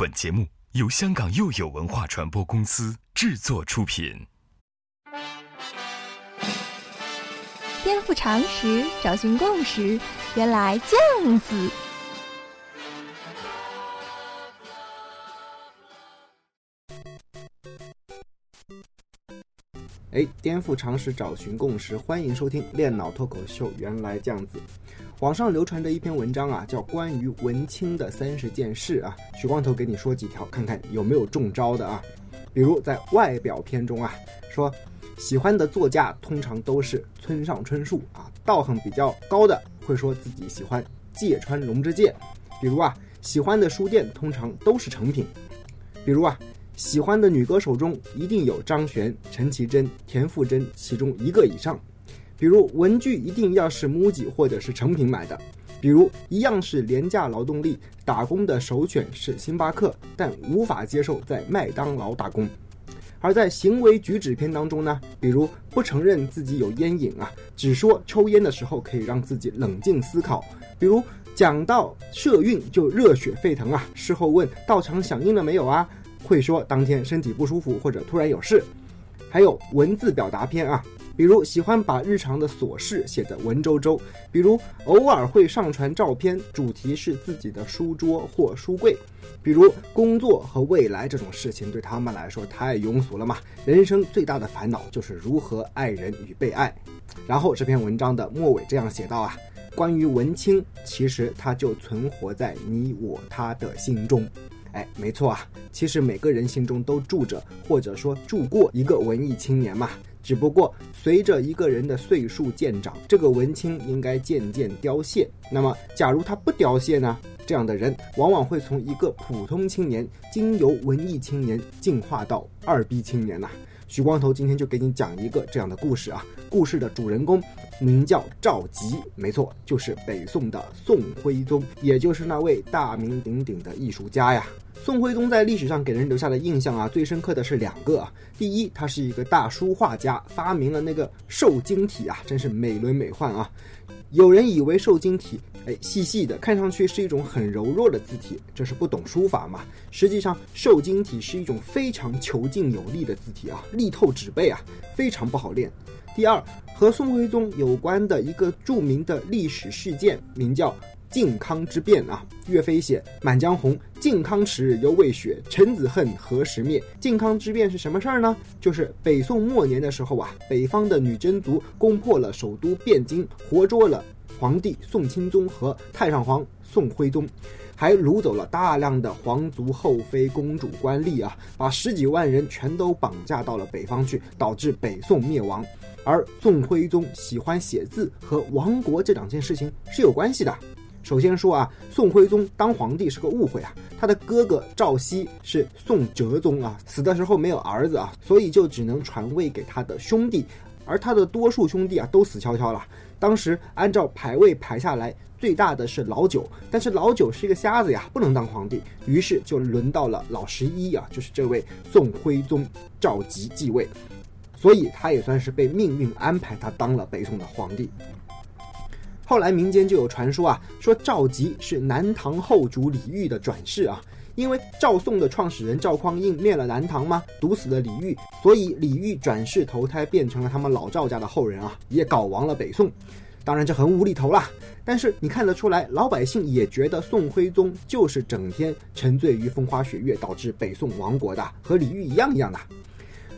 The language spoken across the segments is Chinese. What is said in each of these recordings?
本节目由香港又有文化传播公司制作出品。颠覆常识，找寻共识，原来这样子。哎，颠覆常识，找寻共识，欢迎收听《练脑脱口秀》。原来这样子，网上流传着一篇文章啊，叫《关于文青的三十件事》啊。许光头给你说几条，看看有没有中招的啊。比如在外表篇中啊，说喜欢的作家通常都是村上春树啊，道行比较高的会说自己喜欢芥川龙之介。比如啊，喜欢的书店通常都是成品。比如啊。喜欢的女歌手中一定有张悬、陈绮贞、田馥甄其中一个以上，比如文具一定要是 MUJI 或者是成品买的，比如一样是廉价劳动力，打工的首选是星巴克，但无法接受在麦当劳打工。而在行为举止篇当中呢，比如不承认自己有烟瘾啊，只说抽烟的时候可以让自己冷静思考，比如讲到社运就热血沸腾啊，事后问到场响应了没有啊？会说当天身体不舒服或者突然有事，还有文字表达篇啊，比如喜欢把日常的琐事写得文绉绉，比如偶尔会上传照片，主题是自己的书桌或书柜，比如工作和未来这种事情对他们来说太庸俗了嘛，人生最大的烦恼就是如何爱人与被爱。然后这篇文章的末尾这样写道啊，关于文青，其实他就存活在你我他的心中。哎，没错啊，其实每个人心中都住着，或者说住过一个文艺青年嘛。只不过随着一个人的岁数渐长，这个文青应该渐渐凋谢。那么，假如他不凋谢呢？这样的人往往会从一个普通青年，经由文艺青年进化到二逼青年呐。许光头今天就给你讲一个这样的故事啊。故事的主人公名叫赵佶，没错，就是北宋的宋徽宗，也就是那位大名鼎鼎的艺术家呀。宋徽宗在历史上给人留下的印象啊，最深刻的是两个啊。第一，他是一个大书画家，发明了那个瘦金体啊，真是美轮美奂啊。有人以为瘦金体，哎，细细的，看上去是一种很柔弱的字体，这是不懂书法嘛。实际上，瘦金体是一种非常遒劲有力的字体啊，力透纸背啊，非常不好练。第二，和宋徽宗有关的一个著名的历史事件，名叫靖康之变啊。岳飞写《满江红》，靖康耻犹未雪，臣子恨何时灭？靖康之变是什么事儿呢？就是北宋末年的时候啊，北方的女真族攻破了首都汴京，活捉了皇帝宋钦宗和太上皇宋徽宗。还掳走了大量的皇族后妃、公主、官吏啊，把十几万人全都绑架到了北方去，导致北宋灭亡。而宋徽宗喜欢写字和亡国这两件事情是有关系的。首先说啊，宋徽宗当皇帝是个误会啊，他的哥哥赵熙是宋哲宗啊，死的时候没有儿子啊，所以就只能传位给他的兄弟，而他的多数兄弟啊都死翘翘了。当时按照排位排下来。最大的是老九，但是老九是一个瞎子呀，不能当皇帝，于是就轮到了老十一啊，就是这位宋徽宗赵佶继位，所以他也算是被命运安排，他当了北宋的皇帝。后来民间就有传说啊，说赵佶是南唐后主李煜的转世啊，因为赵宋的创始人赵匡胤灭了南唐嘛，毒死了李煜，所以李煜转世投胎变成了他们老赵家的后人啊，也搞亡了北宋。当然这很无厘头啦，但是你看得出来，老百姓也觉得宋徽宗就是整天沉醉于风花雪月，导致北宋亡国的，和李煜一样一样的。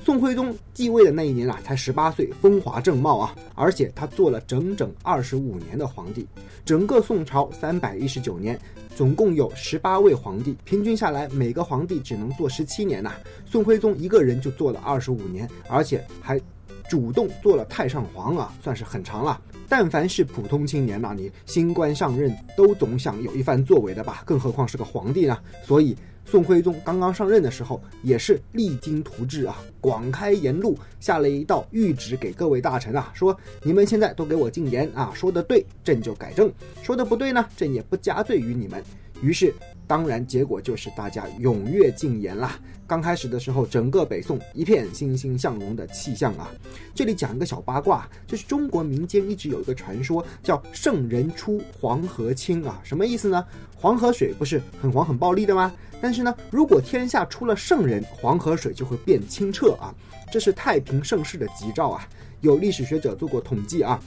宋徽宗继位的那一年啊，才十八岁，风华正茂啊，而且他做了整整二十五年的皇帝。整个宋朝三百一十九年，总共有十八位皇帝，平均下来每个皇帝只能做十七年呐。宋徽宗一个人就做了二十五年，而且还主动做了太上皇啊，算是很长了。但凡是普通青年呐，你新官上任都总想有一番作为的吧？更何况是个皇帝呢？所以宋徽宗刚刚上任的时候，也是励精图治啊，广开言路，下了一道谕旨给各位大臣啊，说你们现在都给我禁言啊，说的对，朕就改正；说的不对呢，朕也不加罪于你们。于是当然结果就是大家踊跃进言啦。刚开始的时候，整个北宋一片欣欣向荣的气象啊。这里讲一个小八卦，就是中国民间一直有一个传说，叫“圣人出，黄河清”啊，什么意思呢？黄河水不是很黄很暴力的吗？但是呢，如果天下出了圣人，黄河水就会变清澈啊，这是太平盛世的吉兆啊。有历史学者做过统计啊。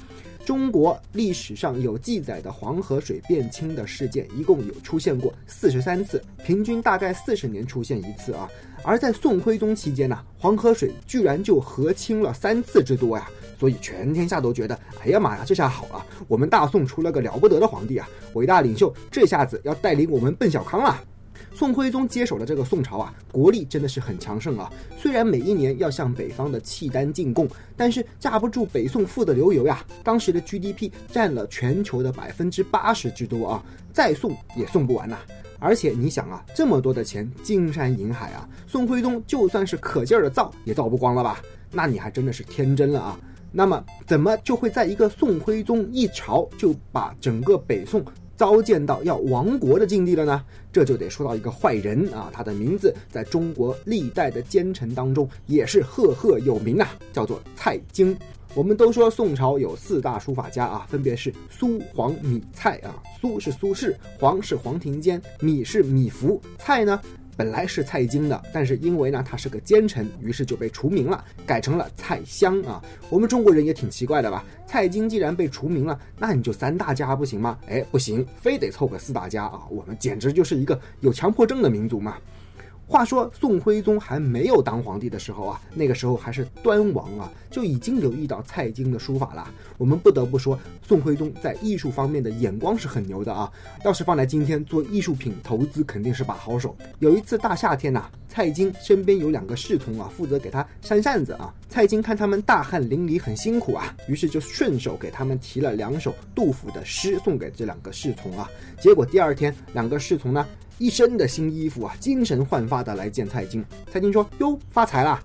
中国历史上有记载的黄河水变清的事件，一共有出现过四十三次，平均大概四十年出现一次啊。而在宋徽宗期间呢，黄河水居然就河清了三次之多呀！所以全天下都觉得，哎呀妈呀，这下好了，我们大宋出了个了不得的皇帝啊，伟大领袖，这下子要带领我们奔小康了。宋徽宗接手了这个宋朝啊，国力真的是很强盛啊。虽然每一年要向北方的契丹进贡，但是架不住北宋富得流油呀。当时的 GDP 占了全球的百分之八十之多啊，再送也送不完呐。而且你想啊，这么多的钱，金山银海啊，宋徽宗就算是可劲儿的造，也造不光了吧？那你还真的是天真了啊。那么怎么就会在一个宋徽宗一朝就把整个北宋？糟践到要亡国的境地了呢，这就得说到一个坏人啊，他的名字在中国历代的奸臣当中也是赫赫有名啊，叫做蔡京。我们都说宋朝有四大书法家啊，分别是苏黄米蔡啊，苏是苏轼，黄是黄庭坚，米是米芾，蔡呢？本来是蔡京的，但是因为呢他是个奸臣，于是就被除名了，改成了蔡襄啊。我们中国人也挺奇怪的吧？蔡京既然被除名了，那你就三大家不行吗？哎，不行，非得凑个四大家啊！我们简直就是一个有强迫症的民族嘛。话说宋徽宗还没有当皇帝的时候啊，那个时候还是端王啊，就已经留意到蔡京的书法了。我们不得不说，宋徽宗在艺术方面的眼光是很牛的啊。要是放在今天做艺术品投资，肯定是把好手。有一次大夏天呐，蔡京身边有两个侍从啊，负责给他扇扇子啊。蔡京看他们大汗淋漓，很辛苦啊，于是就顺手给他们提了两首杜甫的诗送给这两个侍从啊。结果第二天，两个侍从呢。一身的新衣服啊，精神焕发的来见蔡京。蔡京说：“哟，发财了。”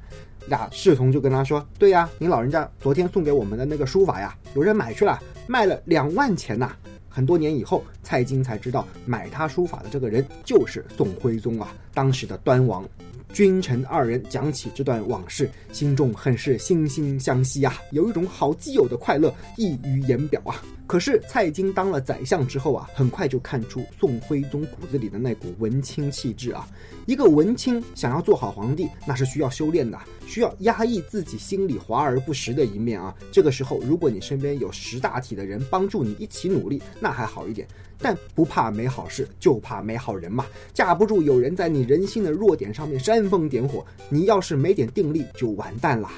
俩侍从就跟他说：“对呀，您老人家昨天送给我们的那个书法呀，有人买去了，卖了两万钱呐。”很多年以后，蔡京才知道买他书法的这个人就是宋徽宗啊，当时的端王。君臣二人讲起这段往事，心中很是惺惺相惜啊，有一种好基友的快乐溢于言表啊。可是蔡京当了宰相之后啊，很快就看出宋徽宗骨子里的那股文青气质啊。一个文青想要做好皇帝，那是需要修炼的，需要压抑自己心里华而不实的一面啊。这个时候，如果你身边有识大体的人帮助你一起努力，那还好一点。但不怕没好事，就怕没好人嘛。架不住有人在你人性的弱点上面煽风点火，你要是没点定力，就完蛋了。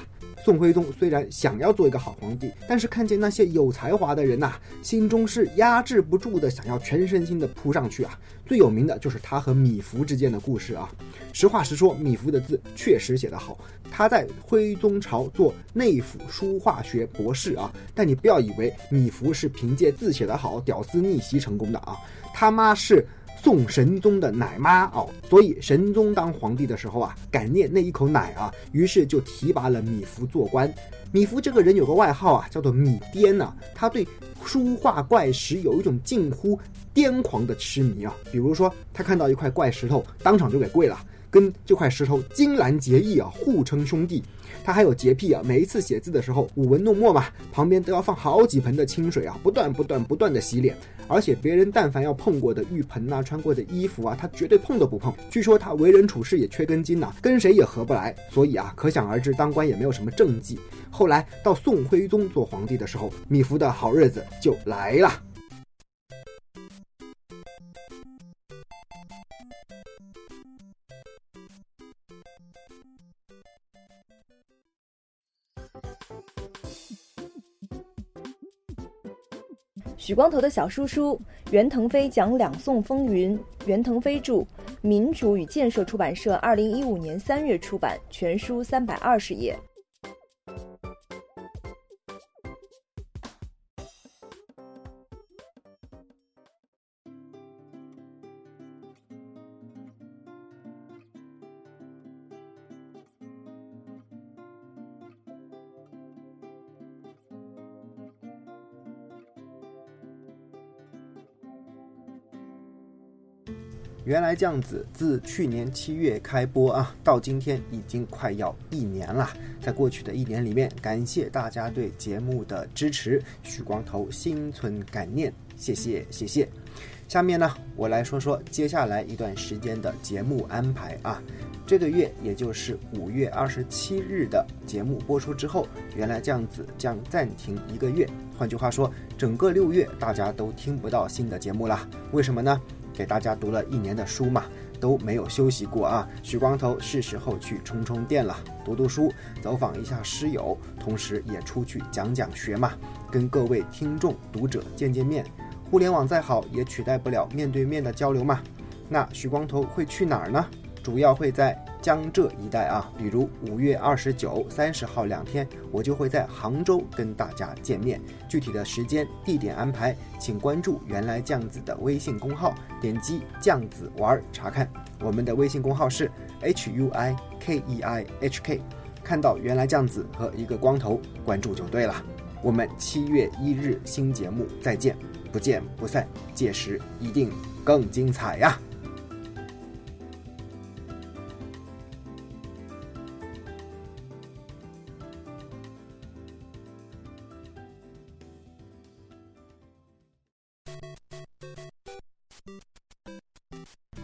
宋徽宗虽然想要做一个好皇帝，但是看见那些有才华的人呐，心中是压制不住的，想要全身心的扑上去啊。最有名的就是他和米芾之间的故事啊。实话实说，米芾的字确实写得好，他在徽宗朝做内府书画学博士啊。但你不要以为米芾是凭借字写得好，屌丝逆袭成功的啊，他妈是。宋神宗的奶妈哦，所以神宗当皇帝的时候啊，感念那一口奶啊，于是就提拔了米芾做官。米芾这个人有个外号啊，叫做米癫呐。他对书画怪石有一种近乎癫狂的痴迷啊。比如说，他看到一块怪石头，当场就给跪了，跟这块石头金兰结义啊，互称兄弟。他还有洁癖啊，每一次写字的时候舞文弄墨嘛，旁边都要放好几盆的清水啊，不断不断不断的洗脸。而且别人但凡要碰过的浴盆呐、穿过的衣服啊，他绝对碰都不碰。据说他为人处事也缺根筋呐，跟谁也合不来。所以啊，可想而知，当官也没有什么政绩。后来到宋徽宗做皇帝的时候，米芾的好日子就来了。许光头的小叔叔袁腾飞讲两宋风云，袁腾飞著，民主与建设出版社二零一五年三月出版，全书三百二十页。原来这样子，自去年七月开播啊，到今天已经快要一年了。在过去的一年里面，感谢大家对节目的支持，许光头心存感念，谢谢谢谢。下面呢，我来说说接下来一段时间的节目安排啊。这个月，也就是五月二十七日的节目播出之后，原来这样子将暂停一个月。换句话说，整个六月大家都听不到新的节目了。为什么呢？给大家读了一年的书嘛，都没有休息过啊。许光头是时候去充充电了，读读书，走访一下师友，同时也出去讲讲学嘛，跟各位听众读者见见面。互联网再好，也取代不了面对面的交流嘛。那许光头会去哪儿呢？主要会在江浙一带啊，比如五月二十九、三十号两天，我就会在杭州跟大家见面。具体的时间、地点安排，请关注“原来酱子”的微信公号，点击“酱子玩”查看。我们的微信公号是 h u i k e i h k，看到“原来酱子”和一个光头，关注就对了。我们七月一日新节目再见。不见不散，届时一定更精彩呀！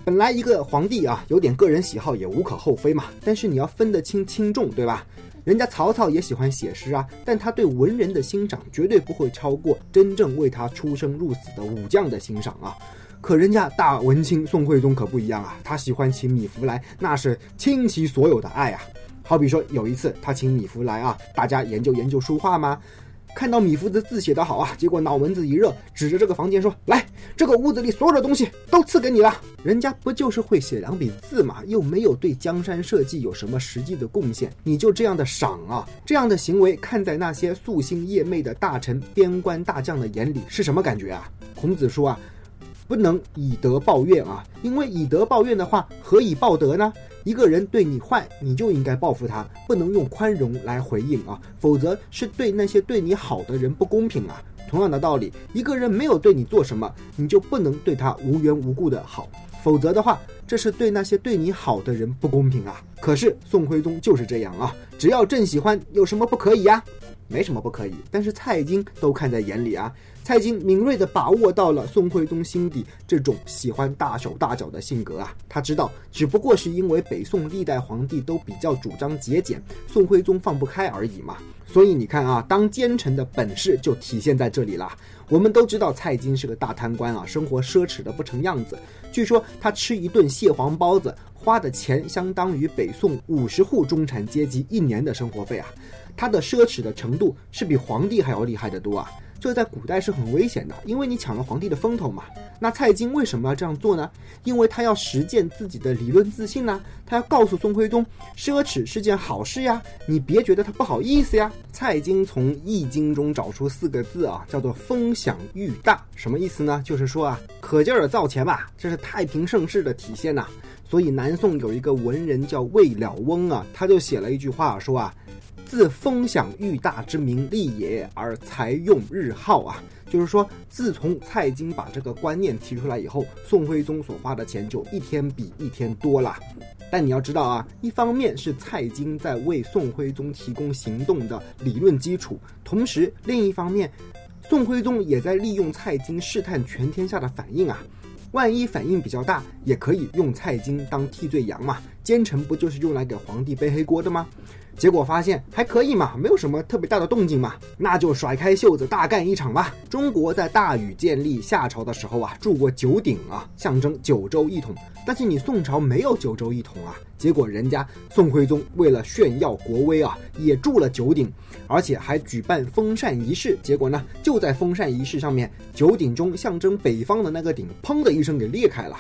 本来一个皇帝啊，有点个人喜好也无可厚非嘛，但是你要分得清轻重，对吧？人家曹操也喜欢写诗啊，但他对文人的欣赏绝对不会超过真正为他出生入死的武将的欣赏啊。可人家大文卿宋徽宗可不一样啊，他喜欢请米芾来，那是倾其所有的爱啊。好比说有一次他请米芾来啊，大家研究研究书画吗？看到米芾的字写得好啊，结果脑门子一热，指着这个房间说：“来，这个屋子里所有的东西都赐给你了。”人家不就是会写两笔字嘛，又没有对江山社稷有什么实际的贡献，你就这样的赏啊？这样的行为看在那些夙兴夜寐的大臣、边关大将的眼里是什么感觉啊？孔子说啊，不能以德报怨啊，因为以德报怨的话，何以报德呢？一个人对你坏，你就应该报复他，不能用宽容来回应啊，否则是对那些对你好的人不公平啊。同样的道理，一个人没有对你做什么，你就不能对他无缘无故的好，否则的话，这是对那些对你好的人不公平啊。可是宋徽宗就是这样啊，只要朕喜欢，有什么不可以呀？没什么不可以，但是蔡京都看在眼里啊。蔡京敏锐地把握到了宋徽宗心底这种喜欢大手大脚的性格啊，他知道只不过是因为北宋历代皇帝都比较主张节俭，宋徽宗放不开而已嘛。所以你看啊，当奸臣的本事就体现在这里了。我们都知道蔡京是个大贪官啊，生活奢侈的不成样子。据说他吃一顿蟹黄包子花的钱相当于北宋五十户中产阶级一年的生活费啊，他的奢侈的程度是比皇帝还要厉害的多啊。这在古代是很危险的，因为你抢了皇帝的风头嘛。那蔡京为什么要这样做呢？因为他要实践自己的理论自信呢。他要告诉宋徽宗，奢侈是件好事呀，你别觉得他不好意思呀。蔡京从《易经》中找出四个字啊，叫做“风享欲大”，什么意思呢？就是说啊，可劲儿造钱吧，这是太平盛世的体现呐。所以南宋有一个文人叫魏了翁啊，他就写了一句话说啊。自风享欲大之名利也，而财用日耗啊，就是说，自从蔡京把这个观念提出来以后，宋徽宗所花的钱就一天比一天多了。但你要知道啊，一方面是蔡京在为宋徽宗提供行动的理论基础，同时另一方面，宋徽宗也在利用蔡京试探全天下的反应啊。万一反应比较大，也可以用蔡京当替罪羊嘛。奸臣不就是用来给皇帝背黑锅的吗？结果发现还可以嘛，没有什么特别大的动静嘛，那就甩开袖子大干一场吧。中国在大禹建立夏朝的时候啊，铸过九鼎啊，象征九州一统。但是你宋朝没有九州一统啊，结果人家宋徽宗为了炫耀国威啊，也铸了九鼎，而且还举办封禅仪式。结果呢，就在封禅仪式上面，九鼎中象征北方的那个鼎，砰的一声给裂开了。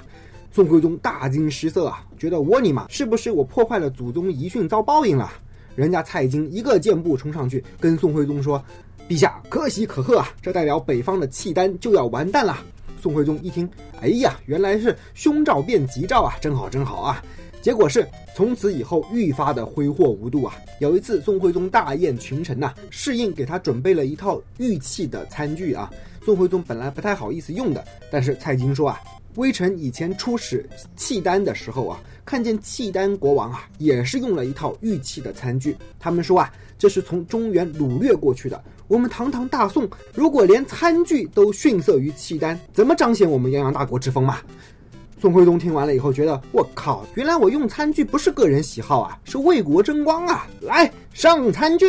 宋徽宗大惊失色啊，觉得我尼玛是不是我破坏了祖宗遗训遭报应了？人家蔡京一个箭步冲上去，跟宋徽宗说：“陛下可喜可贺啊，这代表北方的契丹就要完蛋了。”宋徽宗一听，哎呀，原来是凶兆变吉兆啊，真好真好啊！结果是从此以后愈发的挥霍无度啊。有一次，宋徽宗大宴群臣呐，侍应给他准备了一套玉器的餐具啊。宋徽宗本来不太好意思用的，但是蔡京说啊。微臣以前出使契丹的时候啊，看见契丹国王啊，也是用了一套玉器的餐具。他们说啊，这是从中原掳掠过去的。我们堂堂大宋，如果连餐具都逊色于契丹，怎么彰显我们泱泱大国之风嘛？宋徽宗听完了以后，觉得我靠，原来我用餐具不是个人喜好啊，是为国争光啊！来上餐具。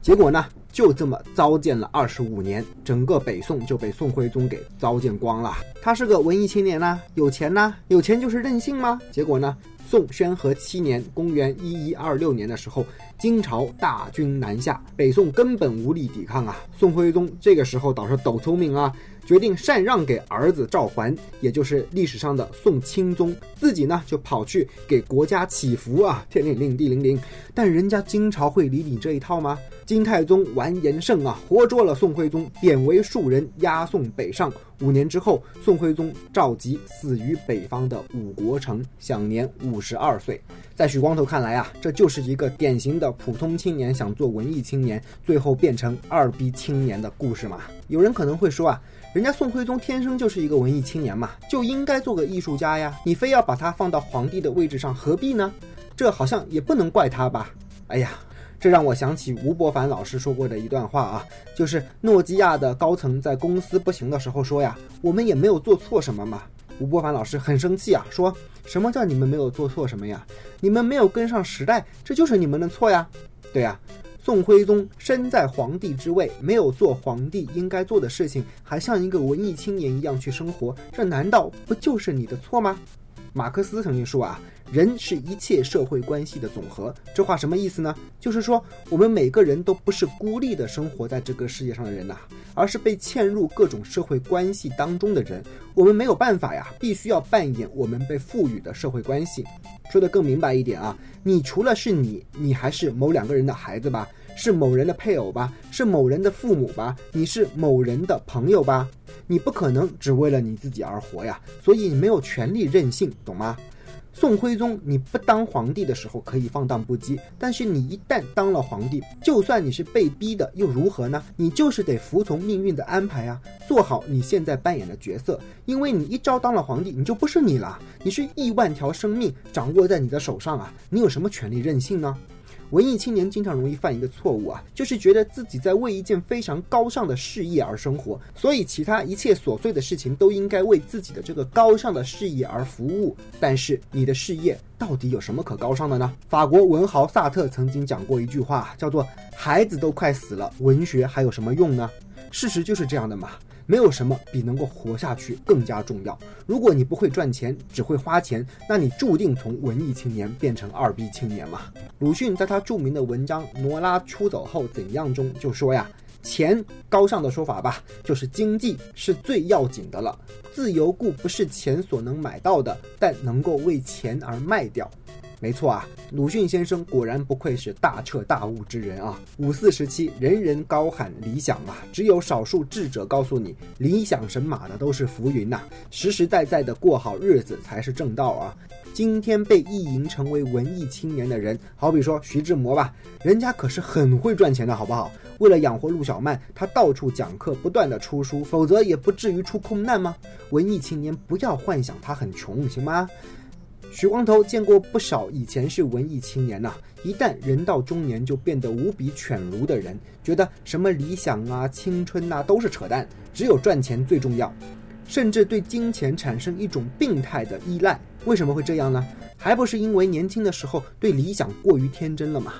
结果呢，就这么糟践了二十五年，整个北宋就被宋徽宗给糟践光了。他是个文艺青年呐，有钱呐，有钱就是任性吗？结果呢，宋宣和七年（公元一一二六年）的时候。金朝大军南下，北宋根本无力抵抗啊！宋徽宗这个时候倒是抖聪明啊，决定禅让给儿子赵桓，也就是历史上的宋钦宗，自己呢就跑去给国家祈福啊，天灵灵地灵灵。但人家金朝会理你这一套吗？金太宗完颜晟啊，活捉了宋徽宗，贬为庶人，押送北上。五年之后，宋徽宗赵佶死于北方的五国城，享年五十二岁。在许光头看来啊，这就是一个典型的普通青年想做文艺青年，最后变成二逼青年的故事嘛。有人可能会说啊，人家宋徽宗天生就是一个文艺青年嘛，就应该做个艺术家呀，你非要把他放到皇帝的位置上，何必呢？这好像也不能怪他吧？哎呀。这让我想起吴伯凡老师说过的一段话啊，就是诺基亚的高层在公司不行的时候说呀，我们也没有做错什么嘛。吴伯凡老师很生气啊，说什么叫你们没有做错什么呀？你们没有跟上时代，这就是你们的错呀。对呀，宋徽宗身在皇帝之位，没有做皇帝应该做的事情，还像一个文艺青年一样去生活，这难道不就是你的错吗？马克思曾经说啊。人是一切社会关系的总和，这话什么意思呢？就是说，我们每个人都不是孤立的生活在这个世界上的人呐，而是被嵌入各种社会关系当中的人。我们没有办法呀，必须要扮演我们被赋予的社会关系。说的更明白一点啊，你除了是你，你还是某两个人的孩子吧，是某人的配偶吧，是某人的父母吧，你是某人的朋友吧？你不可能只为了你自己而活呀，所以你没有权利任性，懂吗？宋徽宗，你不当皇帝的时候可以放荡不羁，但是你一旦当了皇帝，就算你是被逼的，又如何呢？你就是得服从命运的安排啊，做好你现在扮演的角色，因为你一朝当了皇帝，你就不是你了，你是亿万条生命掌握在你的手上啊，你有什么权利任性呢？文艺青年经常容易犯一个错误啊，就是觉得自己在为一件非常高尚的事业而生活，所以其他一切琐碎的事情都应该为自己的这个高尚的事业而服务。但是你的事业到底有什么可高尚的呢？法国文豪萨特曾经讲过一句话，叫做“孩子都快死了，文学还有什么用呢？”事实就是这样的嘛。没有什么比能够活下去更加重要。如果你不会赚钱，只会花钱，那你注定从文艺青年变成二逼青年嘛。鲁迅在他著名的文章《挪拉出走后怎样》中就说呀：“钱，高尚的说法吧，就是经济是最要紧的了。自由故不是钱所能买到的，但能够为钱而卖掉。”没错啊，鲁迅先生果然不愧是大彻大悟之人啊！五四时期，人人高喊理想啊，只有少数智者告诉你，理想神马的都是浮云呐，实实在在的过好日子才是正道啊！今天被意淫成为文艺青年的人，好比说徐志摩吧，人家可是很会赚钱的，好不好？为了养活陆小曼，他到处讲课，不断的出书，否则也不至于出空难吗？文艺青年不要幻想他很穷，行吗？许光头见过不少以前是文艺青年呐，一旦人到中年就变得无比犬儒的人，觉得什么理想啊、青春呐都是扯淡，只有赚钱最重要，甚至对金钱产生一种病态的依赖。为什么会这样呢？还不是因为年轻的时候对理想过于天真了嘛？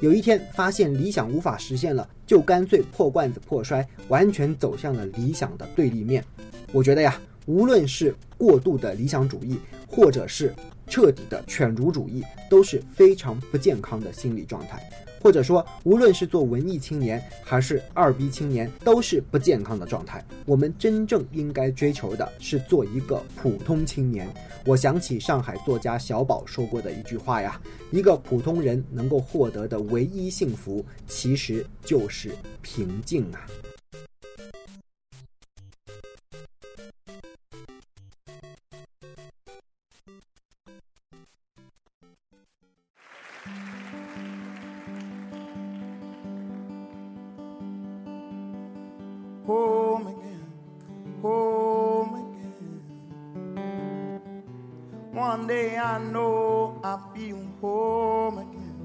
有一天发现理想无法实现了，就干脆破罐子破摔，完全走向了理想的对立面。我觉得呀，无论是过度的理想主义，或者是彻底的犬儒主义都是非常不健康的心理状态，或者说，无论是做文艺青年还是二逼青年，都是不健康的状态。我们真正应该追求的是做一个普通青年。我想起上海作家小宝说过的一句话呀：一个普通人能够获得的唯一幸福，其实就是平静啊。One day I know I feel home again.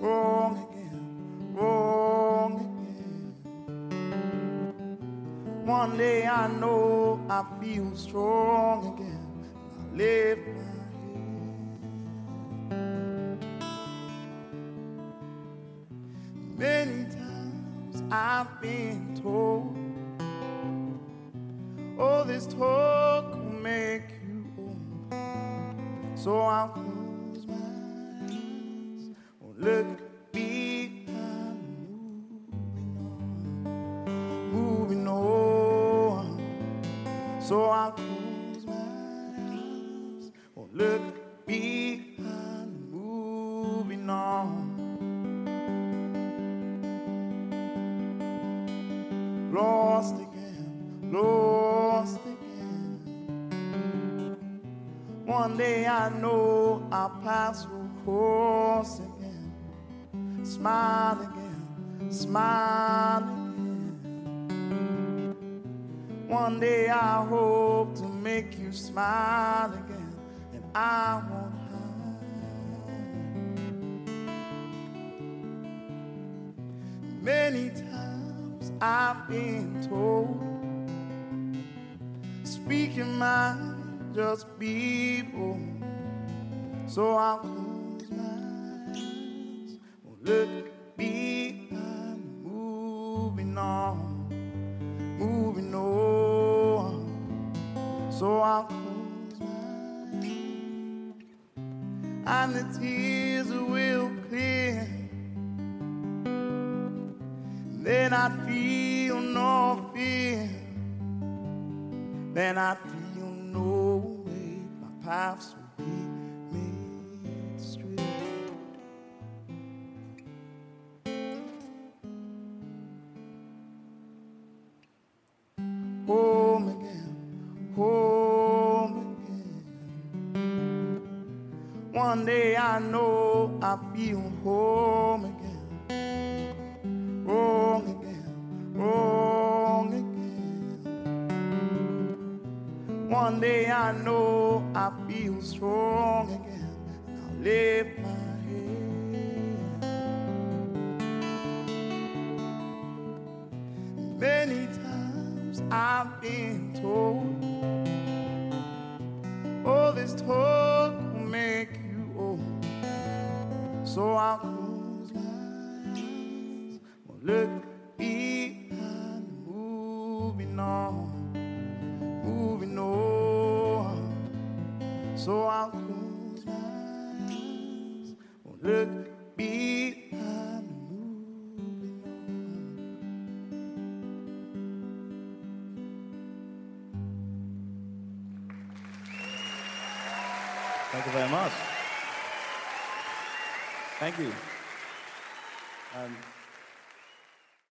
Wrong again, wrong again. One day I know I feel strong again. I lift So I'll close my eyes, won't look One day I hope to make you smile again, and I won't hide. Many times I've been told, speak your mind, just be bold. So I'll close my eyes, won't look behind, So I'll close my eyes, and the tears will clear. Then I feel no fear. Then I feel no weight. My paths I feel home again. Wrong again, wrong again. One day I know I feel strong again. And I'll lift my head. Many times I've been told, oh, this talk So I'll close my eyes, won't look behind, moving on, moving on. So I'll close my eyes, won't look